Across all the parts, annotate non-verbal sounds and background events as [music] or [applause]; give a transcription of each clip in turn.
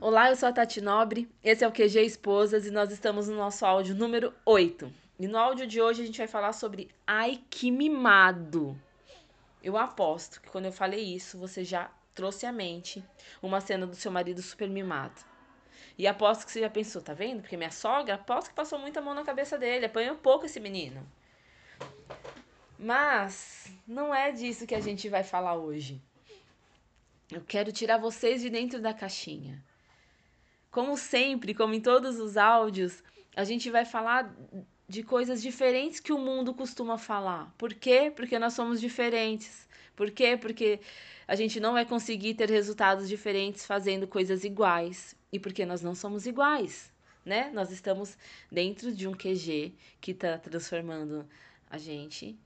Olá, eu sou a Tati Nobre, esse é o QG Esposas e nós estamos no nosso áudio número 8. E no áudio de hoje a gente vai falar sobre Ai que mimado. Eu aposto que quando eu falei isso, você já trouxe à mente uma cena do seu marido super mimado. E aposto que você já pensou, tá vendo? Porque minha sogra, aposto que passou muita mão na cabeça dele, apanhou pouco esse menino. Mas não é disso que a gente vai falar hoje. Eu quero tirar vocês de dentro da caixinha. Como sempre, como em todos os áudios, a gente vai falar de coisas diferentes que o mundo costuma falar. Por quê? Porque nós somos diferentes. Por quê? Porque a gente não vai conseguir ter resultados diferentes fazendo coisas iguais. E porque nós não somos iguais, né? Nós estamos dentro de um QG que está transformando a gente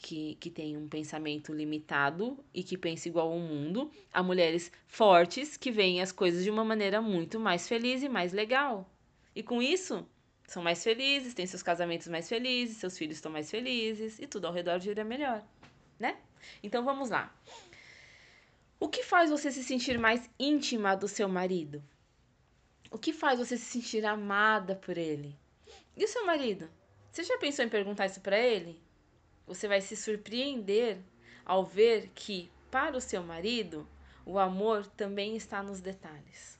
que, que tem um pensamento limitado e que pensa igual ao mundo, a mulheres fortes que veem as coisas de uma maneira muito mais feliz e mais legal. E com isso, são mais felizes, têm seus casamentos mais felizes, seus filhos estão mais felizes e tudo ao redor gira melhor, né? Então vamos lá. O que faz você se sentir mais íntima do seu marido? O que faz você se sentir amada por ele? E o seu marido? Você já pensou em perguntar isso para ele? Você vai se surpreender ao ver que, para o seu marido, o amor também está nos detalhes.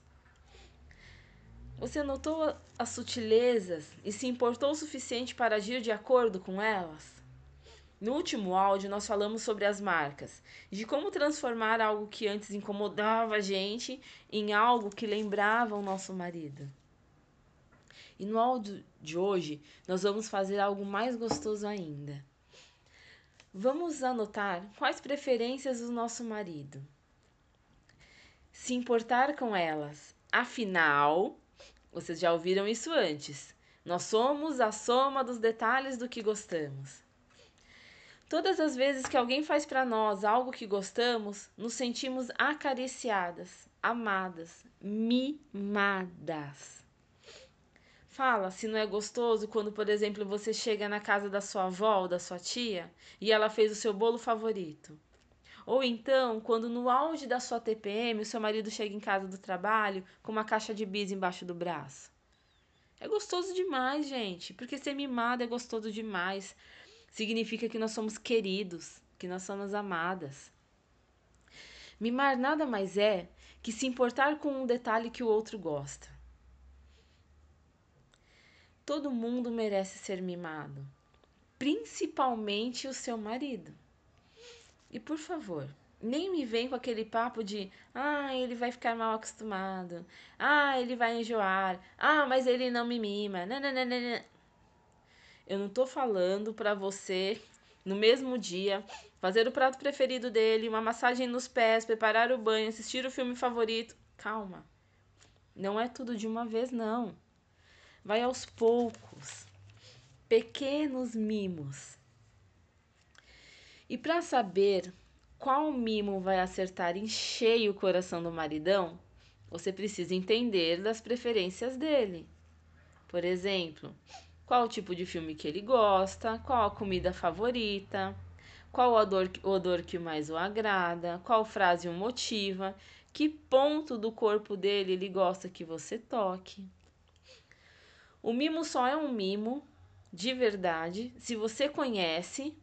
Você notou as sutilezas e se importou o suficiente para agir de acordo com elas? No último áudio, nós falamos sobre as marcas, de como transformar algo que antes incomodava a gente em algo que lembrava o nosso marido. E no áudio de hoje, nós vamos fazer algo mais gostoso ainda. Vamos anotar quais preferências do nosso marido. Se importar com elas. Afinal, vocês já ouviram isso antes. Nós somos a soma dos detalhes do que gostamos. Todas as vezes que alguém faz para nós algo que gostamos, nos sentimos acariciadas, amadas, mimadas. Fala se não é gostoso quando, por exemplo, você chega na casa da sua avó ou da sua tia e ela fez o seu bolo favorito. Ou então, quando no auge da sua TPM o seu marido chega em casa do trabalho com uma caixa de bis embaixo do braço. É gostoso demais, gente, porque ser mimado é gostoso demais. Significa que nós somos queridos, que nós somos amadas. Mimar nada mais é que se importar com um detalhe que o outro gosta. Todo mundo merece ser mimado, principalmente o seu marido. E por favor, nem me vem com aquele papo de ah, ele vai ficar mal acostumado, ah, ele vai enjoar, ah, mas ele não me mima. Nananana. Eu não tô falando para você no mesmo dia fazer o prato preferido dele, uma massagem nos pés, preparar o banho, assistir o filme favorito. Calma. Não é tudo de uma vez não vai aos poucos, pequenos mimos. E para saber qual mimo vai acertar em cheio o coração do maridão, você precisa entender das preferências dele. Por exemplo, qual o tipo de filme que ele gosta, qual a comida favorita, qual o odor, o odor que mais o agrada, qual frase o motiva, que ponto do corpo dele ele gosta que você toque. O mimo só é um mimo de verdade se você conhece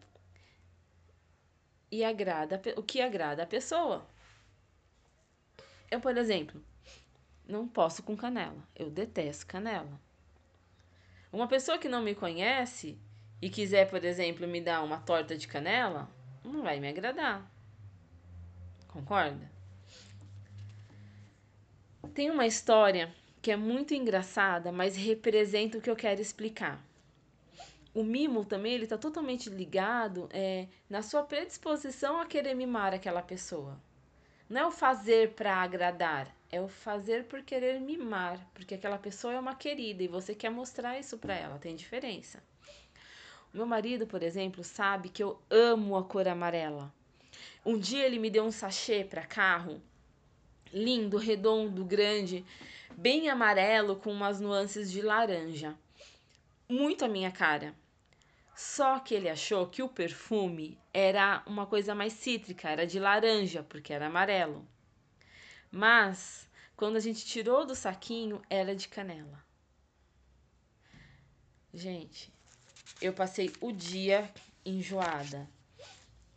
e agrada o que agrada a pessoa. Eu, por exemplo, não posso com canela. Eu detesto canela. Uma pessoa que não me conhece e quiser, por exemplo, me dar uma torta de canela, não vai me agradar. Concorda? Tem uma história que é muito engraçada, mas representa o que eu quero explicar. O mimo também ele está totalmente ligado é, na sua predisposição a querer mimar aquela pessoa. Não é o fazer para agradar, é o fazer por querer mimar, porque aquela pessoa é uma querida e você quer mostrar isso para ela, tem diferença. O meu marido, por exemplo, sabe que eu amo a cor amarela. Um dia ele me deu um sachê para carro, lindo, redondo, grande, bem amarelo com umas nuances de laranja. Muito a minha cara. Só que ele achou que o perfume era uma coisa mais cítrica, era de laranja, porque era amarelo. Mas quando a gente tirou do saquinho, era de canela. Gente, eu passei o dia enjoada.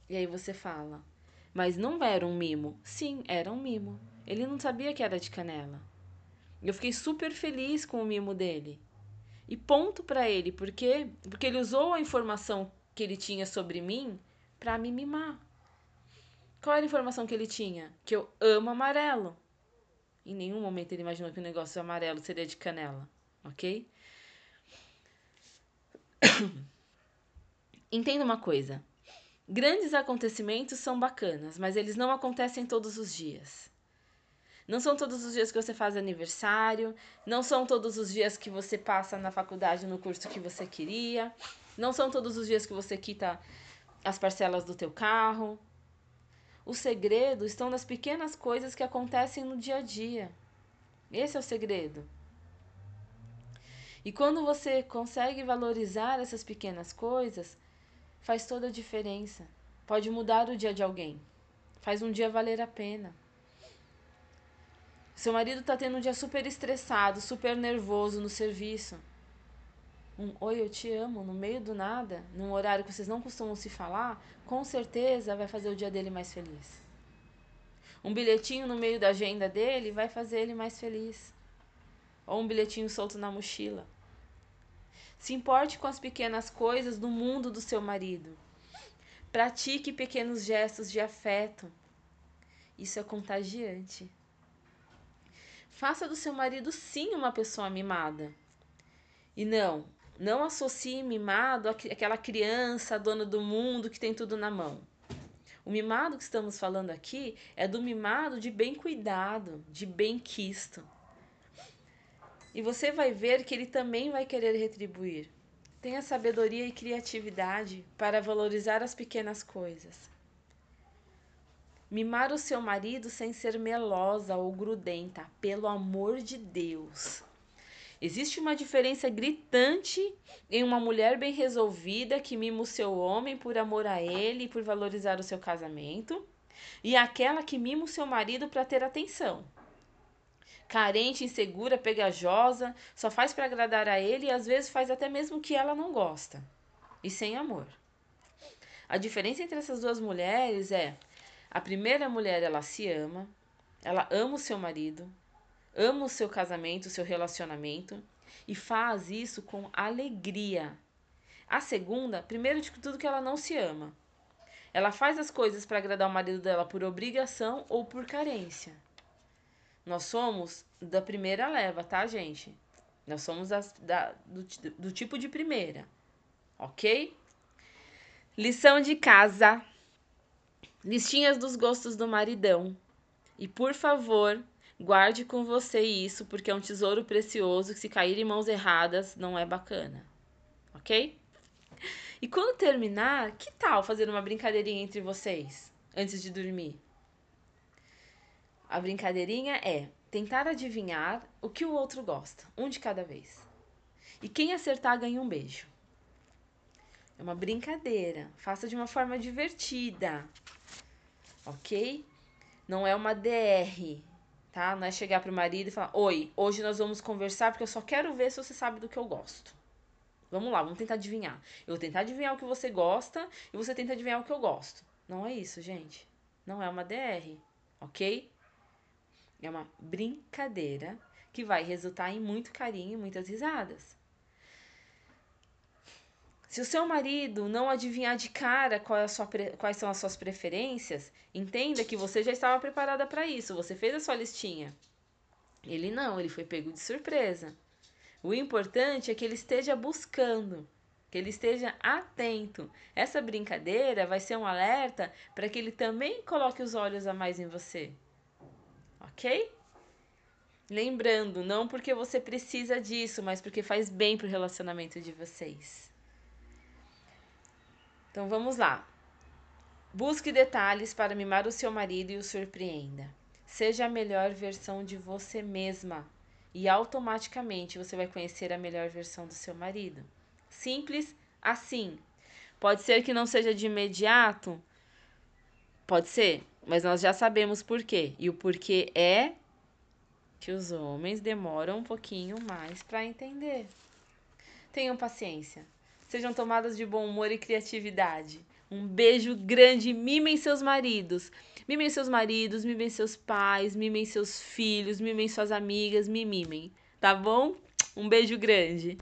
E aí você fala, mas não era um mimo. Sim, era um mimo. Ele não sabia que era de canela. Eu fiquei super feliz com o mimo dele. E ponto para ele, por quê? Porque ele usou a informação que ele tinha sobre mim para me mimar. Qual era a informação que ele tinha? Que eu amo amarelo. Em nenhum momento ele imaginou que o negócio amarelo seria de canela, ok? [coughs] Entenda uma coisa. Grandes acontecimentos são bacanas, mas eles não acontecem todos os dias. Não são todos os dias que você faz aniversário, não são todos os dias que você passa na faculdade no curso que você queria, não são todos os dias que você quita as parcelas do teu carro. O segredo estão nas pequenas coisas que acontecem no dia a dia. Esse é o segredo. E quando você consegue valorizar essas pequenas coisas, faz toda a diferença. Pode mudar o dia de alguém. Faz um dia valer a pena. Seu marido está tendo um dia super estressado, super nervoso no serviço. Um oi, eu te amo, no meio do nada, num horário que vocês não costumam se falar, com certeza vai fazer o dia dele mais feliz. Um bilhetinho no meio da agenda dele vai fazer ele mais feliz. Ou um bilhetinho solto na mochila. Se importe com as pequenas coisas do mundo do seu marido. Pratique pequenos gestos de afeto. Isso é contagiante. Faça do seu marido sim uma pessoa mimada. E não, não associe mimado àquela criança dona do mundo que tem tudo na mão. O mimado que estamos falando aqui é do mimado de bem cuidado, de bem quisto. E você vai ver que ele também vai querer retribuir. Tenha sabedoria e criatividade para valorizar as pequenas coisas. Mimar o seu marido sem ser melosa ou grudenta, pelo amor de Deus. Existe uma diferença gritante em uma mulher bem resolvida que mima o seu homem por amor a ele e por valorizar o seu casamento, e aquela que mima o seu marido para ter atenção. Carente, insegura, pegajosa, só faz para agradar a ele e às vezes faz até mesmo o que ela não gosta, e sem amor. A diferença entre essas duas mulheres é a primeira mulher, ela se ama, ela ama o seu marido, ama o seu casamento, o seu relacionamento e faz isso com alegria. A segunda, primeiro de tudo que ela não se ama. Ela faz as coisas para agradar o marido dela por obrigação ou por carência. Nós somos da primeira leva, tá, gente? Nós somos das, da, do, do tipo de primeira, ok? Lição de casa listinhas dos gostos do maridão. E por favor, guarde com você isso, porque é um tesouro precioso que se cair em mãos erradas não é bacana. Ok? E quando terminar, que tal fazer uma brincadeirinha entre vocês antes de dormir? A brincadeirinha é tentar adivinhar o que o outro gosta, um de cada vez. E quem acertar ganha um beijo. É uma brincadeira. Faça de uma forma divertida ok? Não é uma DR, tá? Não é chegar pro marido e falar: Oi, hoje nós vamos conversar porque eu só quero ver se você sabe do que eu gosto. Vamos lá, vamos tentar adivinhar. Eu vou tentar adivinhar o que você gosta e você tenta adivinhar o que eu gosto. Não é isso, gente. Não é uma DR, ok? É uma brincadeira que vai resultar em muito carinho e muitas risadas. Se o seu marido não adivinhar de cara é sua, quais são as suas preferências, entenda que você já estava preparada para isso, você fez a sua listinha. Ele não, ele foi pego de surpresa. O importante é que ele esteja buscando, que ele esteja atento. Essa brincadeira vai ser um alerta para que ele também coloque os olhos a mais em você. Ok? Lembrando, não porque você precisa disso, mas porque faz bem para o relacionamento de vocês. Então vamos lá. Busque detalhes para mimar o seu marido e o surpreenda. Seja a melhor versão de você mesma e automaticamente você vai conhecer a melhor versão do seu marido. Simples assim. Pode ser que não seja de imediato, pode ser, mas nós já sabemos por quê. E o porquê é que os homens demoram um pouquinho mais para entender. Tenham paciência. Sejam tomadas de bom humor e criatividade. Um beijo grande, mimem seus maridos. Mimem seus maridos, mimem seus pais, mimem seus filhos, mimem suas amigas, me mimem, tá bom? Um beijo grande.